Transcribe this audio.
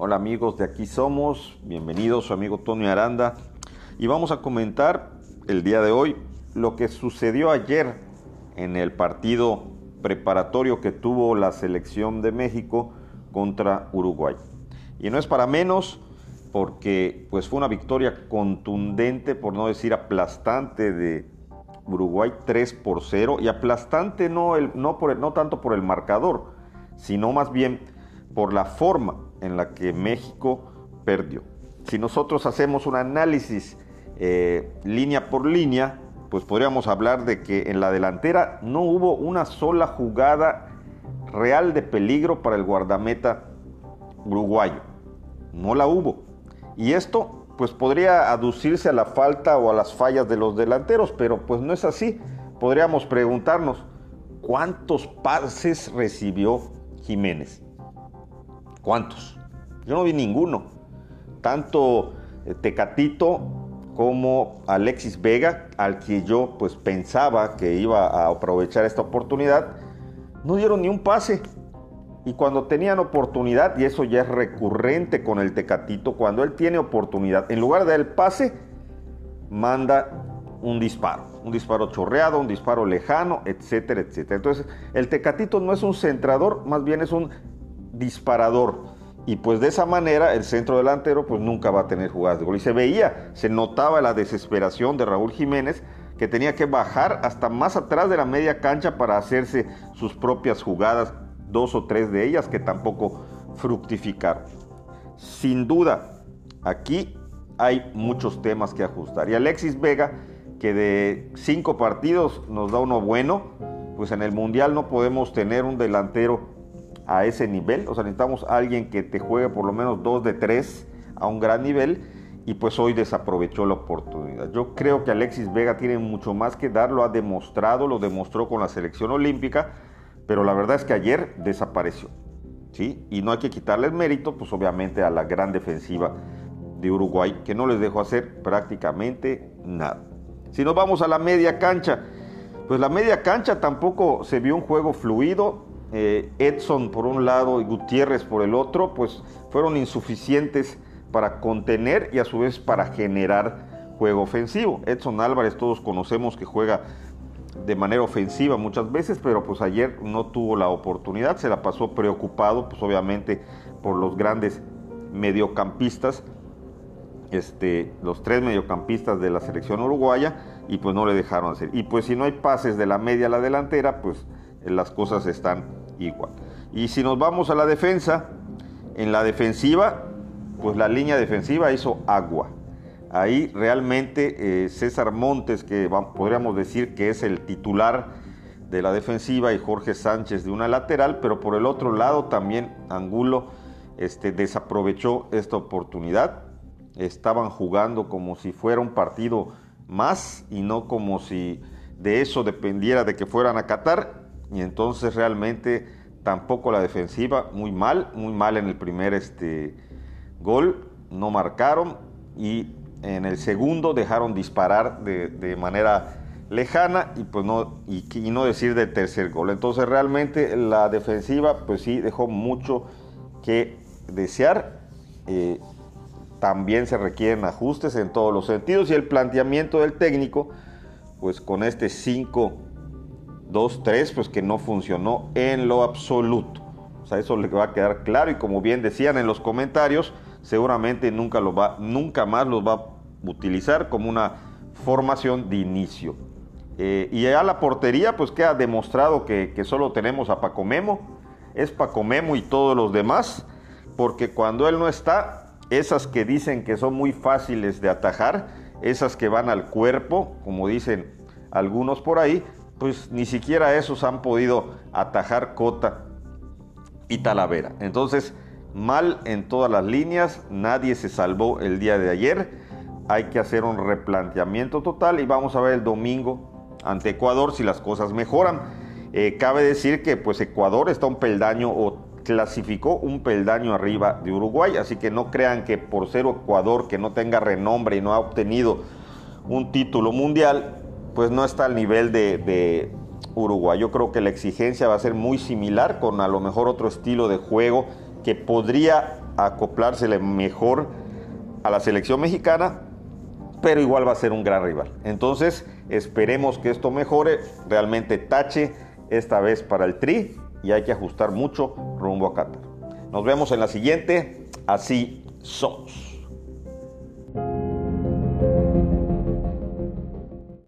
Hola amigos de Aquí Somos, bienvenidos su amigo Tony Aranda. Y vamos a comentar el día de hoy lo que sucedió ayer en el partido preparatorio que tuvo la selección de México contra Uruguay. Y no es para menos porque pues fue una victoria contundente, por no decir aplastante de Uruguay 3 por 0 y aplastante no, el, no, por no tanto por el marcador, sino más bien por la forma en la que México perdió. Si nosotros hacemos un análisis eh, línea por línea, pues podríamos hablar de que en la delantera no hubo una sola jugada real de peligro para el guardameta uruguayo. No la hubo. Y esto pues podría aducirse a la falta o a las fallas de los delanteros, pero pues no es así. Podríamos preguntarnos, ¿cuántos pases recibió Jiménez? ¿Cuántos? Yo no vi ninguno. Tanto eh, Tecatito como Alexis Vega, al que yo pues pensaba que iba a aprovechar esta oportunidad, no dieron ni un pase. Y cuando tenían oportunidad, y eso ya es recurrente con el Tecatito, cuando él tiene oportunidad, en lugar del pase, manda un disparo, un disparo chorreado, un disparo lejano, etcétera, etcétera. Entonces, el Tecatito no es un centrador, más bien es un disparador. Y pues de esa manera el centro delantero pues nunca va a tener jugadas de gol. Y se veía, se notaba la desesperación de Raúl Jiménez que tenía que bajar hasta más atrás de la media cancha para hacerse sus propias jugadas, dos o tres de ellas que tampoco fructificaron. Sin duda, aquí hay muchos temas que ajustar. Y Alexis Vega, que de cinco partidos nos da uno bueno, pues en el Mundial no podemos tener un delantero a ese nivel. O sea, necesitamos a alguien que te juegue por lo menos dos de tres a un gran nivel y pues hoy desaprovechó la oportunidad. Yo creo que Alexis Vega tiene mucho más que dar, lo ha demostrado, lo demostró con la selección olímpica, pero la verdad es que ayer desapareció. ¿sí? Y no hay que quitarle el mérito, pues obviamente a la gran defensiva de Uruguay, que no les dejó hacer prácticamente nada. Si nos vamos a la media cancha, pues la media cancha tampoco se vio un juego fluido, eh, Edson por un lado y Gutiérrez por el otro, pues fueron insuficientes para contener y a su vez para generar juego ofensivo. Edson Álvarez todos conocemos que juega de manera ofensiva muchas veces, pero pues ayer no tuvo la oportunidad, se la pasó preocupado, pues obviamente por los grandes mediocampistas, este, los tres mediocampistas de la selección uruguaya, y pues no le dejaron hacer. Y pues si no hay pases de la media a la delantera, pues las cosas están igual. Y si nos vamos a la defensa, en la defensiva, pues la línea defensiva hizo agua. Ahí realmente eh, César Montes, que podríamos decir que es el titular de la defensiva, y Jorge Sánchez de una lateral, pero por el otro lado también Angulo este, desaprovechó esta oportunidad. Estaban jugando como si fuera un partido más y no como si de eso dependiera de que fueran a Qatar y entonces realmente tampoco la defensiva, muy mal, muy mal en el primer este, gol, no marcaron y en el segundo dejaron disparar de, manera lejana y pues no y, no decir del tercer gol. Entonces realmente la defensiva pues sí dejó mucho que desear. Eh, también se requieren ajustes en todos los sentidos y el planteamiento del técnico pues con este 5 2-3, pues que no funcionó en lo absoluto. O sea, eso le va a quedar claro y como bien decían en los comentarios, seguramente nunca, lo va, nunca más los va a utilizar como una formación de inicio. Eh, y ya la portería, pues queda demostrado que, que solo tenemos a Paco Memo, es Paco Memo y todos los demás, porque cuando él no está, esas que dicen que son muy fáciles de atajar, esas que van al cuerpo, como dicen algunos por ahí, pues ni siquiera esos han podido atajar Cota y Talavera. Entonces, mal en todas las líneas, nadie se salvó el día de ayer. Hay que hacer un replanteamiento total y vamos a ver el domingo ante Ecuador si las cosas mejoran. Eh, cabe decir que pues Ecuador está un peldaño o clasificó un peldaño arriba de Uruguay, así que no crean que por ser Ecuador que no tenga renombre y no ha obtenido un título mundial, pues no está al nivel de, Uruguay. Yo creo que la exigencia va a ser muy similar con a lo mejor otro estilo de juego que podría acoplársele mejor a la selección mexicana, pero igual va a ser un gran rival. Entonces, esperemos que esto mejore, realmente tache esta vez para el Tri y hay que ajustar mucho rumbo a Qatar. Nos vemos en la siguiente, así somos.